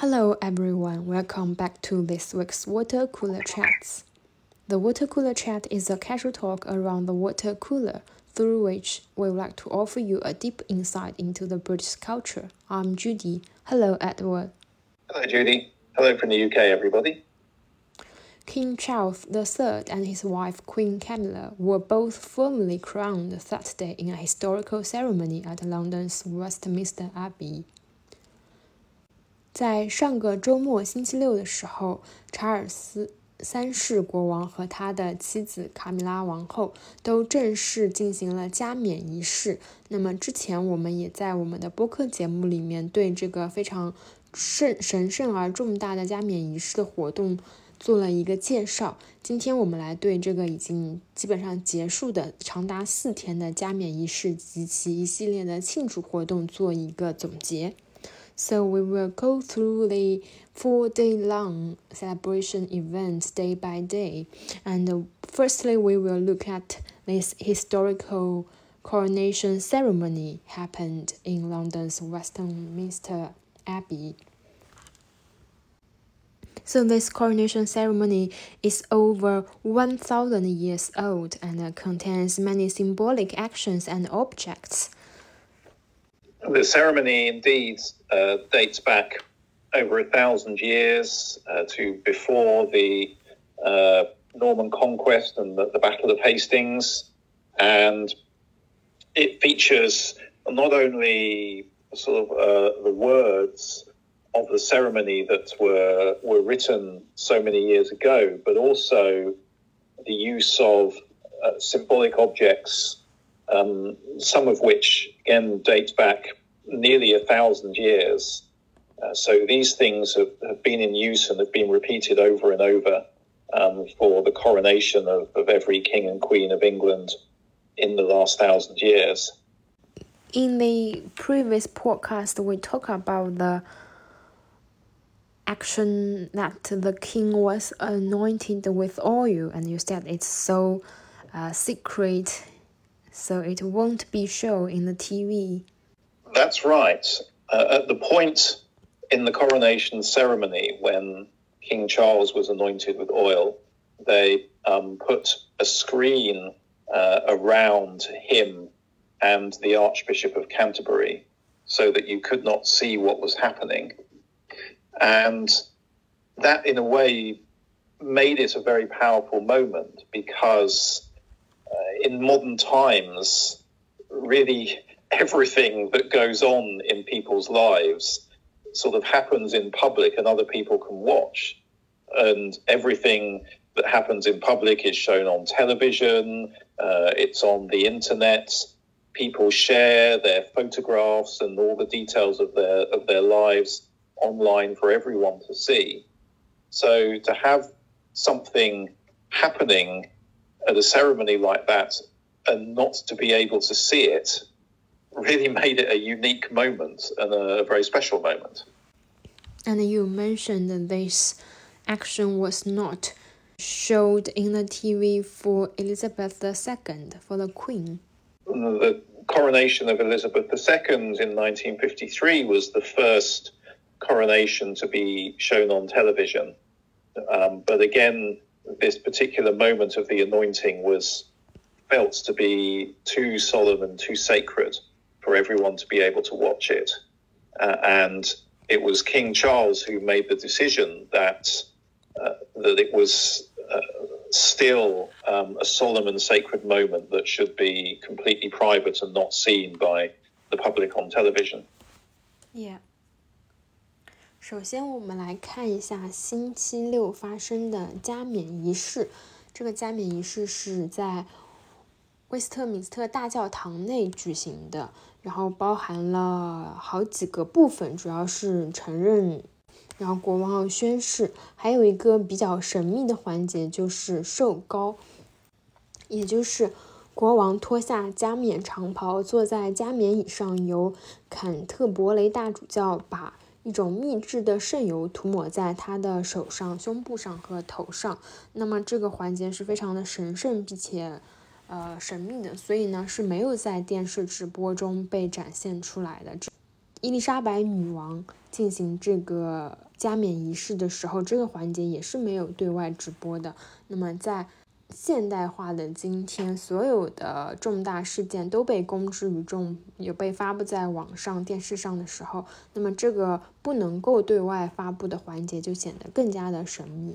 Hello everyone, welcome back to this week's Water Cooler Chats. The Water Cooler Chat is a casual talk around the water cooler, through which we would like to offer you a deep insight into the British culture. I'm Judy. Hello, Edward. Hello, Judy. Hello from the UK, everybody. King Charles III and his wife Queen Camilla were both formally crowned Saturday in a historical ceremony at London's Westminster Abbey. 在上个周末星期六的时候，查尔斯三世国王和他的妻子卡米拉王后都正式进行了加冕仪式。那么之前我们也在我们的播客节目里面对这个非常圣神圣而重大的加冕仪式的活动做了一个介绍。今天我们来对这个已经基本上结束的长达四天的加冕仪式及其一系列的庆祝活动做一个总结。So we will go through the four day long celebration events day by day. And uh, firstly, we will look at this historical coronation ceremony happened in London's Westminster Abbey. So this coronation ceremony is over 1000 years old and uh, contains many symbolic actions and objects. The ceremony indeed uh, dates back over a thousand years uh, to before the uh, Norman conquest and the, the, Battle of Hastings, and it features not only sort of uh, the words of the ceremony that were were written so many years ago, but also the use of uh, symbolic objects um, some of which again date back nearly a thousand years. Uh, so these things have, have, been in use and have been repeated over and over um, for the coronation of, of every king and queen of England in the last thousand years. In the previous podcast, we talked about the action that the king was anointed with oil, and you said it's so uh, secret so it won't be shown in the TV. That's right. Uh, at the point in the coronation ceremony when King Charles was anointed with oil, they um, put a screen uh, around him and the Archbishop of Canterbury so that you could not see what was happening. And that, in a way, made it a very powerful moment because uh, in modern times, really everything that goes on in people's lives sort of happens in public and other people can watch. And everything that happens in public is shown on television, uh, it's on the internet. People share their photographs and all the details of their of their lives online for everyone to see. So to have something happening at a ceremony like that and not to be able to see it really made it a unique moment and a very special moment. And you mentioned that this action was not showed in the TV for Elizabeth II, for the Queen. The coronation of Elizabeth II in 1953 was the first coronation to be shown on television. Um, but again, this particular moment of the anointing was felt to be too solemn and too sacred for everyone to be able to watch it. Uh, and it was King Charles who made the decision that uh, that it was uh, still um, a solemn and sacred moment that should be completely private and not seen by the public on television. Yeah. 首先，我们来看一下星期六发生的加冕仪式。这个加冕仪式是在威斯特敏斯特大教堂内举行的， 然后包含了好几个部分，主要是承认，然后国王宣誓，还有一个比较神秘的环节就是受膏，也就是国王脱下加冕长袍，坐在加冕椅上，由坎特伯雷大主教把。一种秘制的圣油涂抹在他的手上、胸部上和头上。那么这个环节是非常的神圣并且呃神秘的，所以呢是没有在电视直播中被展现出来的。伊丽莎白女王进行这个加冕仪式的时候，这个环节也是没有对外直播的。那么在现代化的今天，所有的重大事件都被公之于众，有被发布在网上、电视上的时候，那么这个不能够对外发布的环节就显得更加的神秘。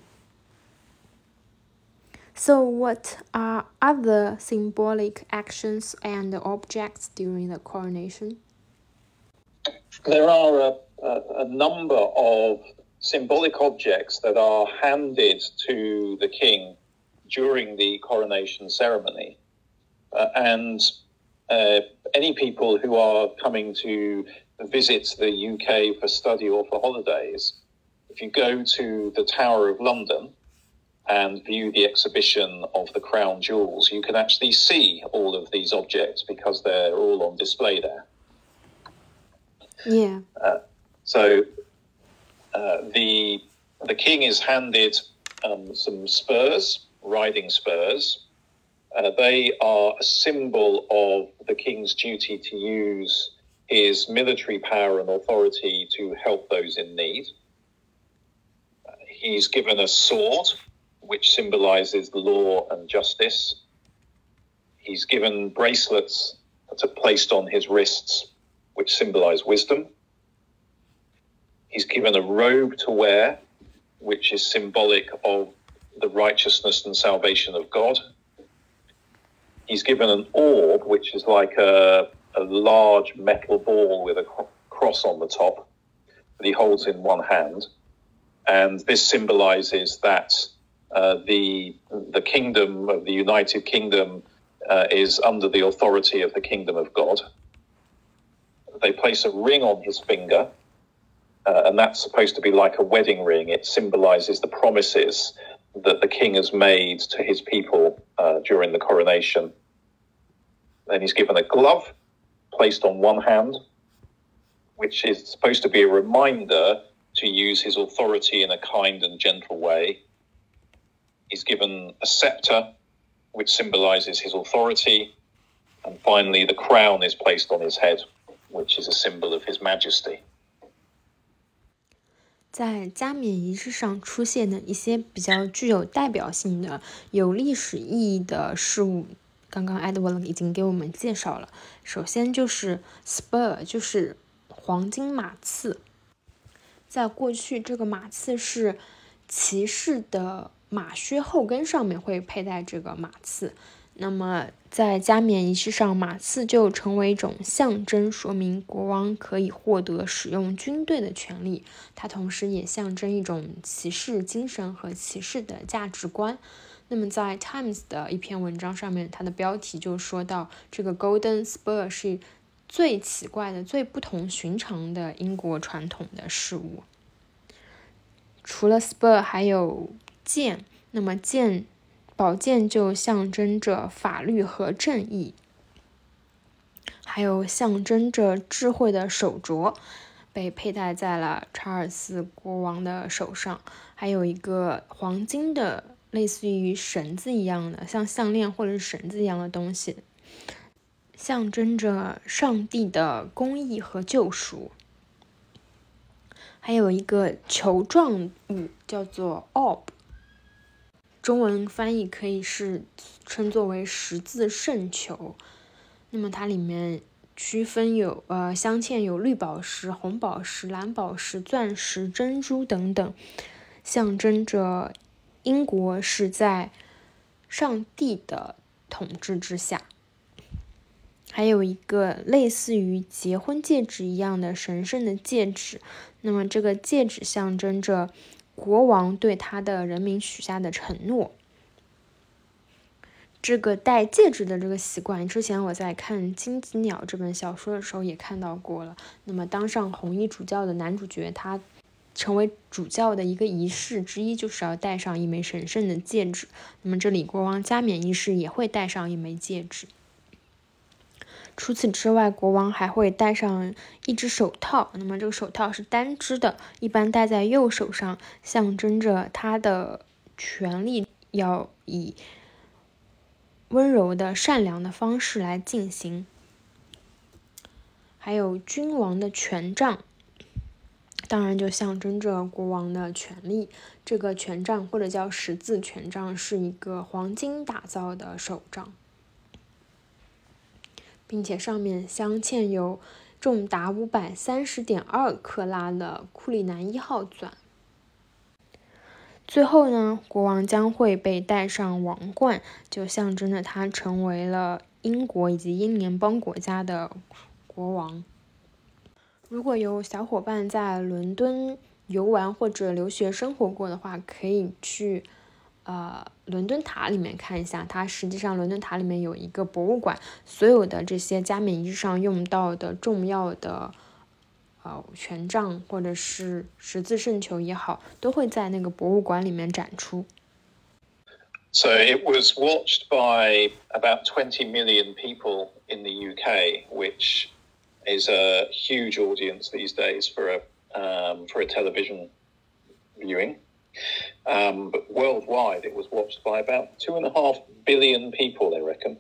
So, what are other symbolic actions and objects during the coronation? There are a, a, a number of symbolic objects that are handed to the king during the coronation ceremony. Uh, and uh, any people who are coming to visit the UK for study or for holidays, if you go to the Tower of London and view the exhibition of the crown jewels, you can actually see all of these objects because they're all on display there. Yeah. Uh, so uh, the the king is handed um, some spurs riding spurs. Uh, they are a symbol of the king's duty to use his military power and authority to help those in need. Uh, he's given a sword, which symbolizes law and justice. He's given bracelets that are placed on his wrists, which symbolize wisdom. He's given a robe to wear, which is symbolic of the righteousness and salvation of God. He's given an orb, which is like a, a large metal ball with a cross on the top that he holds in one hand. And this symbolizes that uh, the, the kingdom of the United Kingdom uh, is under the authority of the kingdom of God. They place a ring on his finger, uh, and that's supposed to be like a wedding ring. It symbolizes the promises that the king has made to his people uh, during the coronation. Then he's given a glove placed on one hand, which is supposed to be a reminder to use his authority in a kind and gentle way. He's given a scepter, which symbolizes his authority. And finally, the crown is placed on his head, which is a symbol of his majesty. 在加冕仪式上出现的一些比较具有代表性的、有历史意义的事物，刚刚 Edward 已经给我们介绍了。首先就是 spur，就是黄金马刺。在过去，这个马刺是骑士的马靴后跟上面会佩戴这个马刺。那么，在加冕仪式上，马刺就成为一种象征，说明国王可以获得使用军队的权利。它同时也象征一种骑士精神和骑士的价值观。那么，在 Times 的一篇文章上面，它的标题就说到，这个 Golden Spur 是最奇怪的、最不同寻常的英国传统的事物。除了 Spur，还有剑。那么剑。宝剑就象征着法律和正义，还有象征着智慧的手镯，被佩戴在了查尔斯国王的手上。还有一个黄金的，类似于绳子一样的，像项链或者是绳子一样的东西，象征着上帝的公义和救赎。还有一个球状物，叫做 orb。中文翻译可以是称作为十字圣球，那么它里面区分有呃镶嵌有绿宝石、红宝石、蓝宝石、钻石、珍珠等等，象征着英国是在上帝的统治之下。还有一个类似于结婚戒指一样的神圣的戒指，那么这个戒指象征着。国王对他的人民许下的承诺，这个戴戒指的这个习惯，之前我在看《金子鸟》这本小说的时候也看到过了。那么，当上红衣主教的男主角，他成为主教的一个仪式之一，就是要戴上一枚神圣的戒指。那么，这里国王加冕仪式也会戴上一枚戒指。除此之外，国王还会戴上一只手套。那么这个手套是单只的，一般戴在右手上，象征着他的权力要以温柔的、善良的方式来进行。还有君王的权杖，当然就象征着国王的权力。这个权杖或者叫十字权杖，是一个黄金打造的手杖，并且上面镶嵌有重达五百三十点二克拉的库里南一号钻。最后呢，国王将会被戴上王冠，就象征着他成为了英国以及英联邦国家的国王。如果有小伙伴在伦敦游玩或者留学生活过的话，可以去呃伦敦塔里面看一下。它实际上伦敦塔里面有一个博物馆，所有的这些加冕仪式上用到的重要的。呃，权杖或者是十字圣球也好，都会在那个博物馆里面展出。So it was watched by about twenty million people in the UK, which is a huge audience these days for a um, for a television viewing. Um, but worldwide, it was watched by about two and a half billion people, they reckon.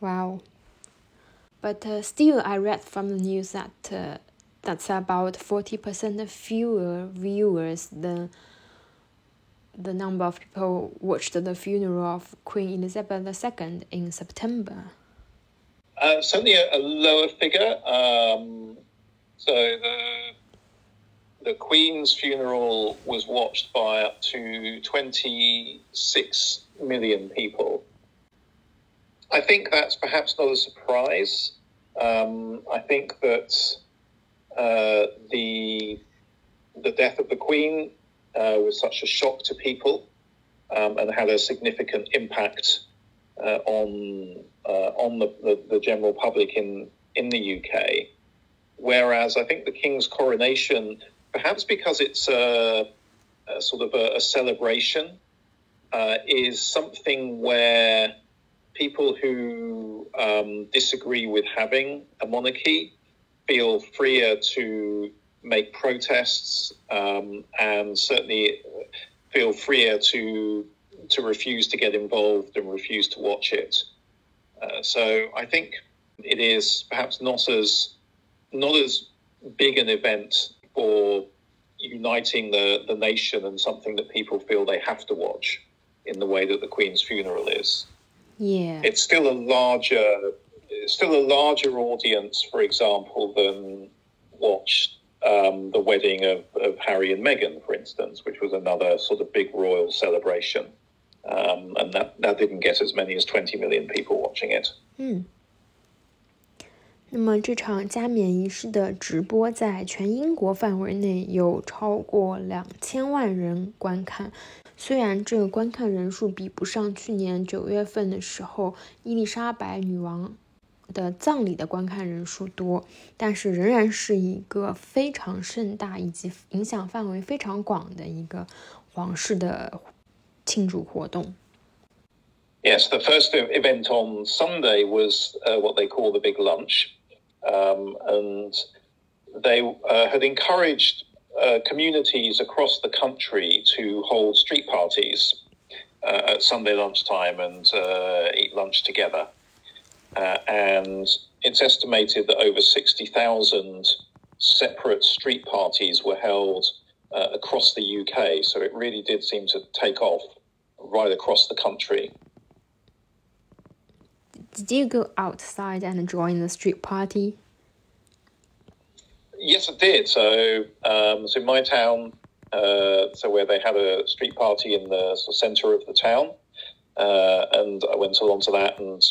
Wow. But uh, still, I read from the news that uh, that's about 40% fewer viewers than the number of people watched the funeral of Queen Elizabeth II in September. Uh, certainly a, a, lower figure. Um, so the the Queen's funeral was watched by up to 26 million people. I think that's perhaps not a surprise. Um, I think that uh, the the death of the Queen uh, was such a shock to people um, and had a significant impact uh, on uh, on the, the, the, general public in in the UK. Whereas I think the King's coronation, perhaps because it's a, a sort of a, a celebration, uh, is something where people who um, disagree with having a monarchy feel freer to make protests um, and certainly feel freer to to refuse to get involved and refuse to watch it. Uh, so I think it is perhaps not as not as big an event for uniting the, the nation and something that people feel they have to watch in the way that the Queen's funeral is. Yeah. It's still a larger still a larger audience, for example, than watched um, the wedding of, of Harry and Meghan, for instance, which was another sort of big royal celebration. Um, and that, that didn't get as many as 20 million people watching it. 嗯，那么这场加冕仪式的直播在全英国范围内有超过两千万人观看。虽然这个观看人数比不上去年九月份的时候伊丽莎白女王的葬礼的观看人数多，但是仍然是一个非常盛大以及影响范围非常广的一个皇室的庆祝活动。Yes, the first event on Sunday was what they call the big lunch, um, and they uh, had encouraged uh, communities across the country to hold street parties uh, at Sunday lunchtime and uh, eat lunch together. Uh, and it's estimated that over 60,000 separate street parties were held uh, across the UK. So it really did seem to take off right across the country. Did you go outside and join the street party? Yes, I did. So, um, so in my town, uh, so where they had a street party in the sort of centre of the town, uh, and I went along to that and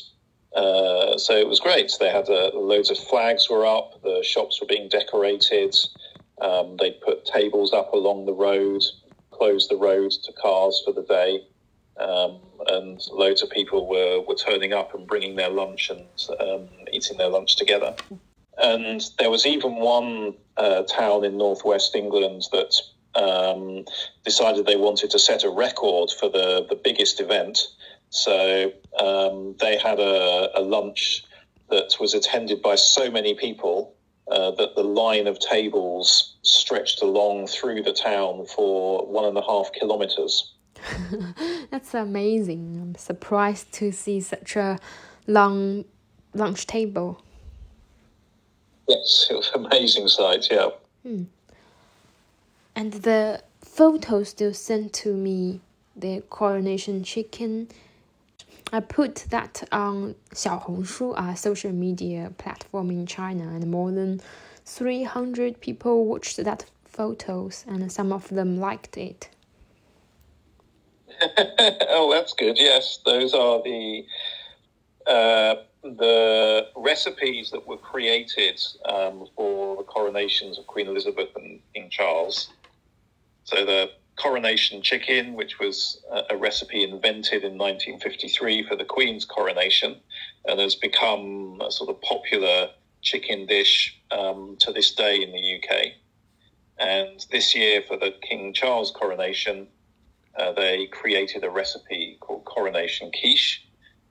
uh, so it was great. They had uh, loads of flags were up. The shops were being decorated. Um, they put tables up along the road, closed the road to cars for the day, um, and loads of people were, were turning up and bringing their lunch and um, eating their lunch together. And there was even one uh, town in northwest England that um, decided they wanted to set a record for the, the biggest event. So um, they had a, a, lunch that was attended by so many people uh, that the line of tables stretched along through the town for one and a half kilometers. That's amazing. I'm surprised to see such a long lunch table. Yes, it was amazing sight. Yeah. Hmm. And the photos still sent to me, the coronation chicken. I put that on Xiaohongshu, a social media platform in China, and more than 300 people watched that photos, and some of them liked it. oh, that's good. Yes, those are the uh, the recipes that were created um, for the coronations of Queen Elizabeth and King Charles. So the coronation chicken, which was a, recipe invented in 1953 for the Queen's coronation, and has become a sort of popular chicken dish um, to this day in the UK. And this year, for the King Charles coronation, uh, they created a recipe called coronation quiche,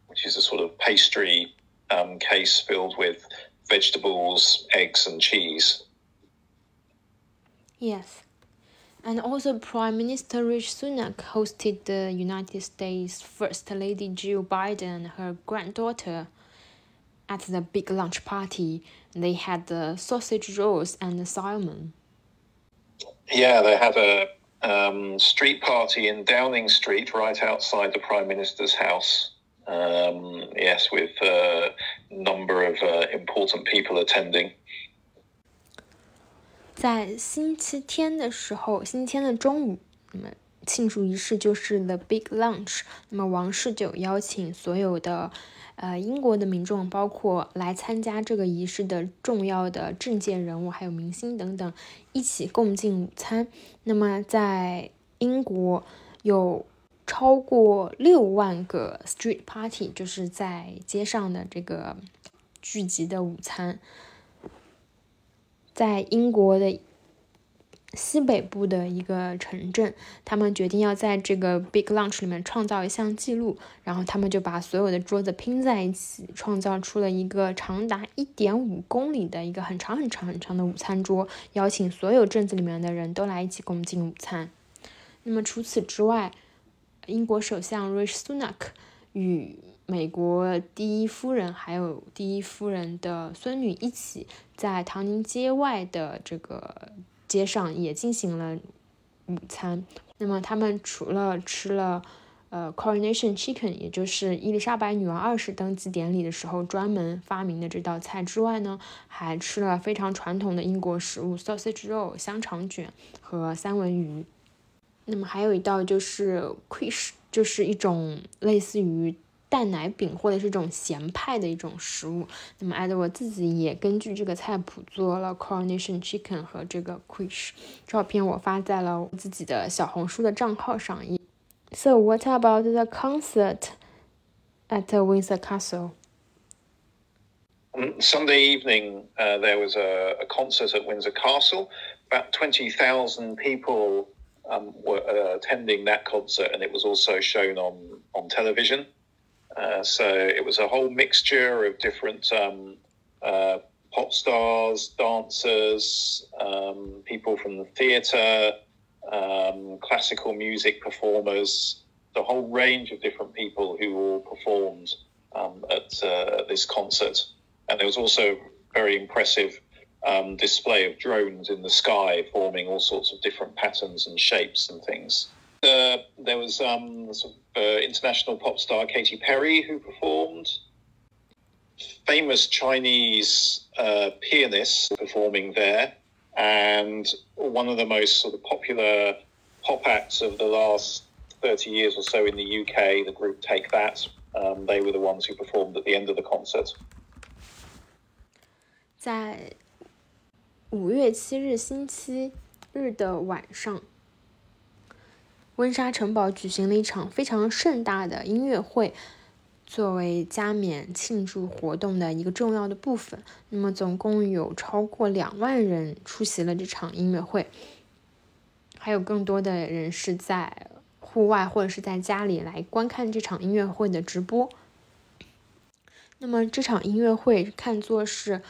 which is a sort of pastry um, case filled with vegetables, eggs, and cheese. Yes. And also, Prime Minister Rishi Sunak hosted the United States First Lady Jill Biden and her granddaughter at the big lunch party. They had the sausage rolls and the salmon. Yeah, they had a um, street party in Downing Street, right outside the Prime Minister's house. Um, yes, with a number of uh, important people attending. 在星期天的时候，星期天的中午，那么庆祝仪式就是 The Big Lunch。那么王室就邀请所有的 呃英国的民众，包括来参加这个仪式的重要的政界人物，还有明星等等，一起共进午餐。那么在英国有超过六万个 street party，就是在街上的这个聚集的午餐。在英国的西北部的一个城镇，他们决定要在这个 Big Lunch 里面创造一项记录，然后他们就把所有的桌子拼在一起，创造出了一个长达一点五公里的一个很长很长很长的午餐桌，邀请所有镇子里面的人都来一起共进午餐。那么除此之外，英国首相 Rishi Sunak 与美国第一夫人还有第一夫人的孙女一起在唐宁街外的这个街上也进行了午餐。那么他们除了吃了呃 coronation chicken，也就是伊丽莎白女王二世登基典礼的时候专门发明的这道菜之外呢，还吃了非常传统的英国食物 sausage roll 香肠卷和三文鱼。那么还有一道就是 quiche，就是一种类似于。蛋奶饼或者是这种咸派的一种食物。那么艾德我自己也根据这个菜谱做了 coronation chicken 和这个 quiche。照片我发在了自己的小红书的账号上。So what about the concert at Windsor Castle? Sunday evening, uh, there was a, a, concert at Windsor Castle. About 20,000 people um, were uh, attending that concert, and it was also shown on, on television. Uh, so it was a whole mixture of different um, uh, pop stars, dancers, um, people from the theatre, um, classical music performers, the whole range of different people who all performed um, at, uh, this concert. And there was also a very impressive um, display of drones in the sky forming all sorts of different patterns and shapes and things Uh, there was um, sort of, uh, international pop star Katy Perry who performed. Famous Chinese uh, pianists performing there, and one of the most sort of popular pop acts of the last 30 years or so in the UK, the group Take That. Um, they were the ones who performed at the end of the concert. 在五月七日星期日的晚上， 温莎城堡举行了一场非常盛大的音乐会，作为加冕庆祝活动的一个重要的部分。那么，总共有超过两万人出席了这场音乐会，还有更多的人是在户外或者是在家里来观看这场音乐会的直播。那么，这场音乐会看作是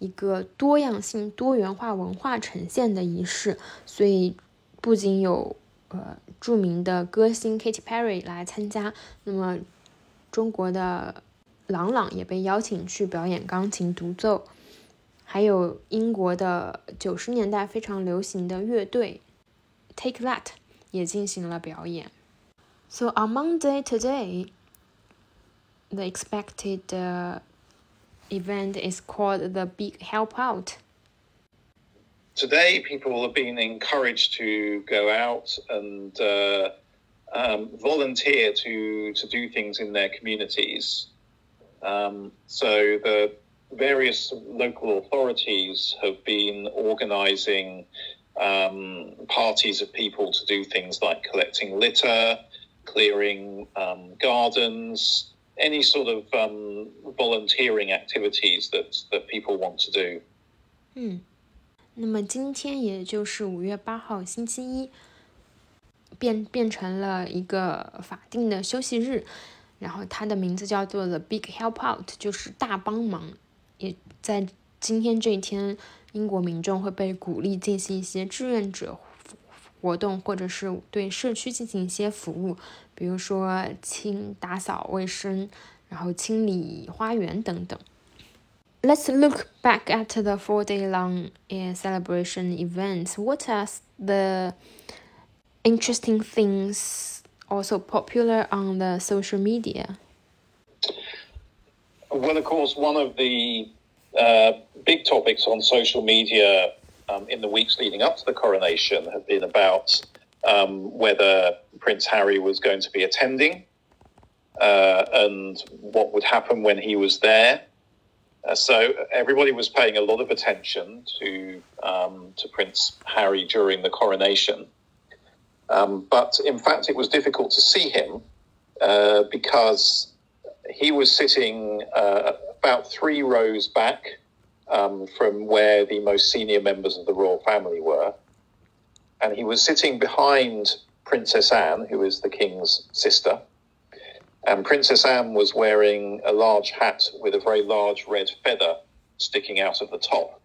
一个多样性、多元化文化呈现的仪式，所以不仅有。呃，著名的歌星 Katy Perry 来参加，那么中国的郎朗也被邀请去表演钢琴独奏，还有英国的九十年代非常流行的乐队 Take That 也进行了表演。So on Monday today, the expected event is called the Big Help Out. Today, people have been encouraged to go out and uh, um, volunteer to, to do things in their communities. Um, so the various local authorities have been organising um, parties of people to do things like collecting litter, clearing um, gardens, any sort of um, volunteering activities that that people want to do. 嗯，那么今天也就是五月八号星期一，变变成了一个法定的休息日，然后它的名字叫做 The Big Help Out，就是大帮忙。也在今天这一天，英国民众会被鼓励进行一些志愿者活动，或者是对社区进行一些服务，比如说清打扫卫生，然后清理花园等等。Let's look back at the four-day-long celebration events. What are the interesting things also popular on the social media? Well, of course, one of the uh, big topics on social media um, in the weeks leading up to the coronation have been about um, whether Prince Harry was going to be attending uh, and what would happen when he was there. Uh, so everybody was paying a lot of attention to um, to Prince Harry during the coronation. Um, but in fact, it was difficult to see him uh, because he was sitting uh, about three rows back um, from where the most senior members of the royal family were. And he was sitting behind Princess Anne, who is the king's sister. And Princess Anne was wearing a large hat with a very large red feather sticking out of the top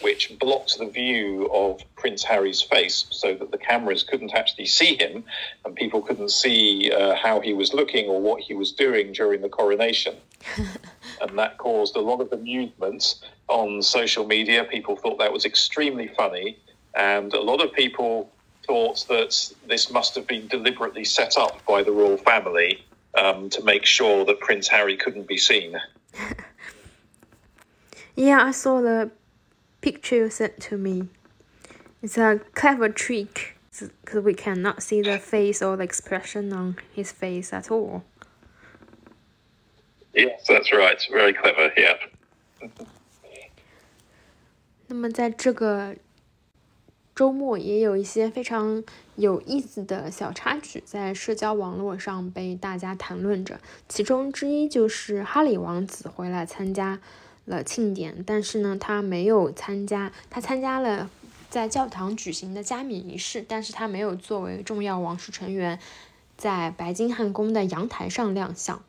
which blocked the view of Prince Harry's face so that the cameras couldn't actually see him and people couldn't see uh, how he was looking or what he was doing during the coronation. and that caused a lot of amusement on social media. People thought that was extremely funny, and a lot of people thought that this must have been deliberately set up by the royal family um, to make sure that Prince Harry couldn't be seen. yeah, I saw the picture you sent to me. It's a clever trick because we cannot see the face or the expression on his face at all. Yes, that's right. Very clever. Yeah. 那么在这个 周末也有一些非常有意思的小插曲在社交网络上被大家谈论着，其中之一就是哈里王子回来参加了庆典，但是呢，他没有参加。他参加了在教堂举行的加冕仪式，但是他没有作为重要王室成员在白金汉宫的阳台上亮相。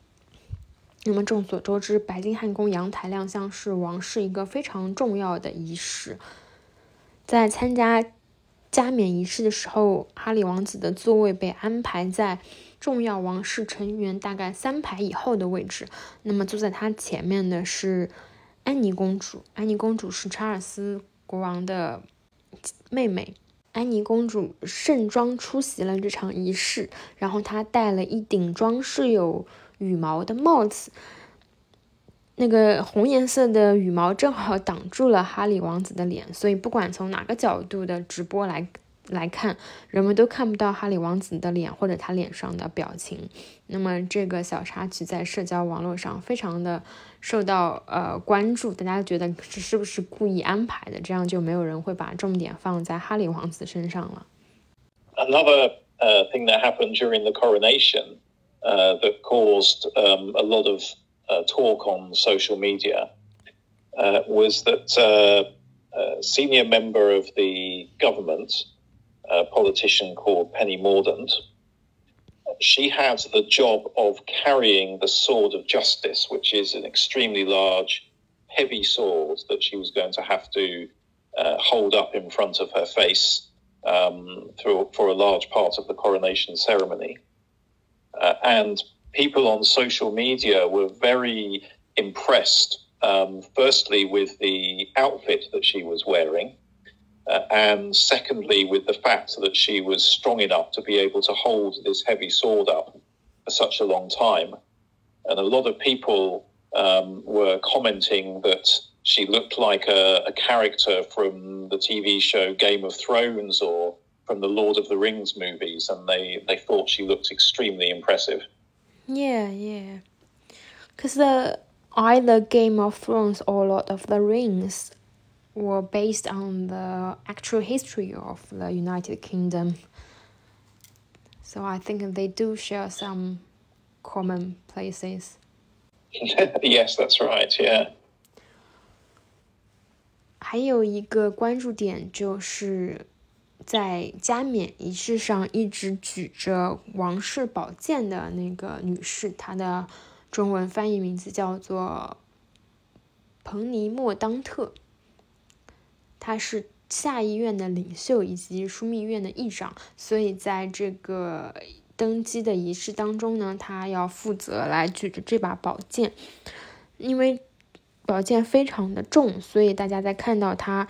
那么众所周知，白金汉宫阳台亮相是王室一个非常重要的仪式。在参加加冕仪式的时候，哈里王子的座位被安排在重要王室成员大概三排以后的位置。那么坐在他前面的是。安妮公主，安妮公主是查尔斯国王的妹妹。安妮公主盛装出席了这场仪式，然后她戴了一顶装饰有羽毛的帽子，那个红颜色的羽毛正好挡住了哈里王子的脸，所以不管从哪个角度的直播来。来看，人们都看不到哈里王子的脸或者他脸上的表情。那么这个小插曲在社交网络上非常的受到呃关注，大家觉得这是不是故意安排的？这样就没有人会把重点放在哈里王子身上了。Another uh, thing that happened during the coronation uh, that caused um, a lot of uh, talk on social media uh, was that uh, a senior member of the government a politician called Penny Mordaunt. She had the job of carrying the sword of justice, which is an extremely large, heavy sword that she was going to have to uh, hold up in front of her face um, through, for a large part of the coronation ceremony. Uh, and people on social media were very impressed um, firstly, with the outfit that she was wearing, uh, and secondly, with the fact that she was strong enough to be able to hold this heavy sword up for such a long time. And a lot of people um, were commenting that she looked like a, a, character from the TV show Game of Thrones or from the Lord of the Rings movies, and they, they thought she looked extremely impressive. Yeah, yeah. Because the either Game of Thrones or Lord of the Rings were based on the actual history of the United Kingdom. So I think they do share some common places. yes, that's right. Yeah. 还有一个关注点就是 在加冕仪式上一直举着王室宝剑的那个女士，她的中文翻译名字叫做彭尼莫当特，她是下议院的领袖以及枢密院的议长，所以在这个登基的仪式当中呢，她要负责来举着这把宝剑，因为宝剑非常的重，所以大家在看到她。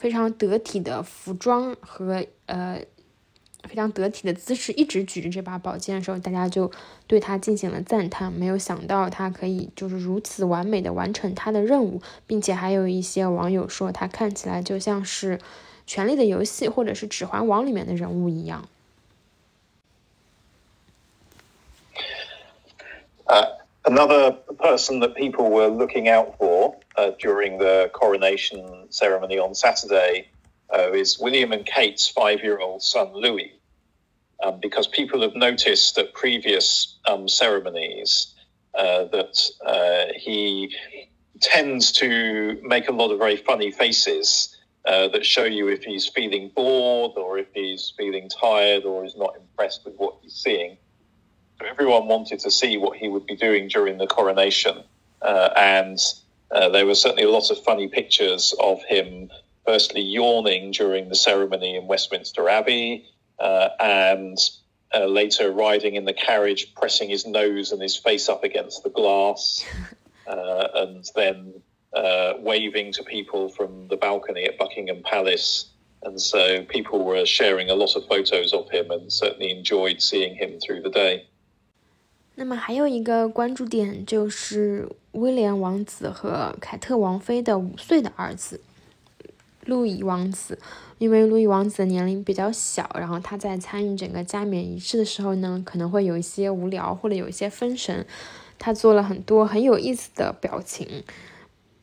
非常得体的服装和呃非常得体的姿势，一直举着这把宝剑的时候，大家就对他进行了赞叹。没有想到他可以就是如此完美的完成他的任务，并且还有一些网友说他看起来就像是《权力的游戏》或者是《指环王》里面的人物一样。Another person that people were looking out for uh, during the coronation ceremony on Saturday uh, is William and Kate's five year old son, Louis. Um, because people have noticed at previous um, ceremonies uh, that uh, he tends to make a lot of very funny faces uh, that show you if he's feeling bored or if he's feeling tired or is not impressed with what he's seeing. So everyone wanted to see what he would be doing during the coronation. Uh, and uh, there were certainly a lot of funny pictures of him, firstly yawning during the ceremony in Westminster Abbey, uh, and uh, later riding in the carriage, pressing his nose and his face up against the glass, uh, and then uh, waving to people from the balcony at Buckingham Palace. And so people were sharing a lot of photos of him and certainly enjoyed seeing him through the day. 那么还有一个关注点就是 威廉王子和凯特王妃的五岁的儿子路易王子，因为路易王子的年龄比较小，然后他在参与整个加冕仪式的时候呢，可能会有一些无聊或者有一些分神，他做了很多很有意思的表情。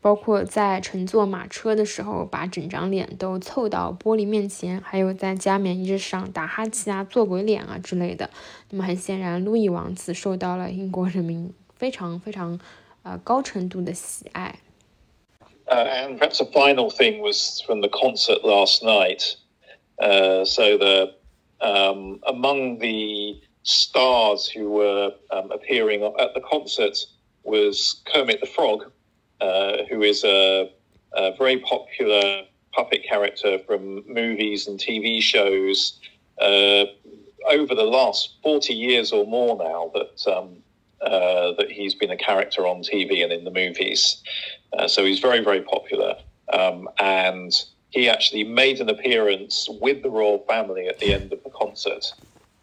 包括在乘坐马车的时候，把整张脸都凑到玻璃面前，还有在加冕仪式上打哈欠啊、做鬼脸啊之类的。那么很显然，路易王子受到了英国人民非常非常 呃高程度的喜爱。Uh, and perhaps a final thing was from the concert last night. Uh, so the um, among the stars who were um, appearing at the concert was Kermit the Frog. Uh, who is a, a, very popular puppet character from movies and TV shows uh, over the last 40 years or more now that um, uh, that he's been a character on TV and in the movies. Uh, so he's very, very popular. Um, and he actually made an appearance with the royal family at the end of the concert.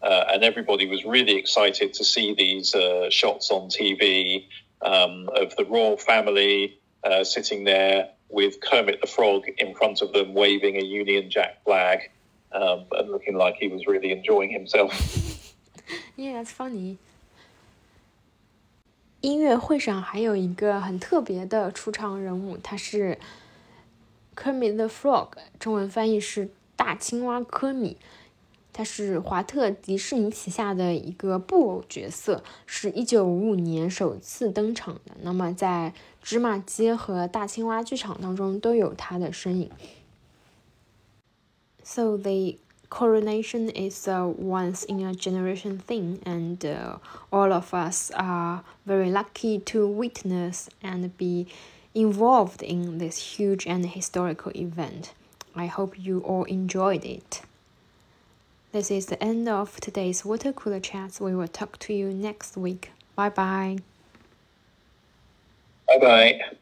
Uh, and everybody was really excited to see these uh, shots on TV um, of the royal family uh, sitting there with Kermit the Frog in front of them, waving a Union Jack flag um, and looking like he was really enjoying himself. yeah, that's funny. 音乐会上还有一个很特别的出场人物，他是 Kermit the Frog，中文翻译是大青蛙科米。他是华特迪士尼旗下的一个布偶角色，是一九五五年首次登场的。那么在芝麻街和大青蛙剧场当中都有他的身影。So they. Coronation is a once in a generation thing, and uh, all of us are very lucky to witness and be involved in this huge and historical event. I hope you all enjoyed it. This is the end of today's water cooler chats. We will talk to you next week. Bye bye. Bye bye.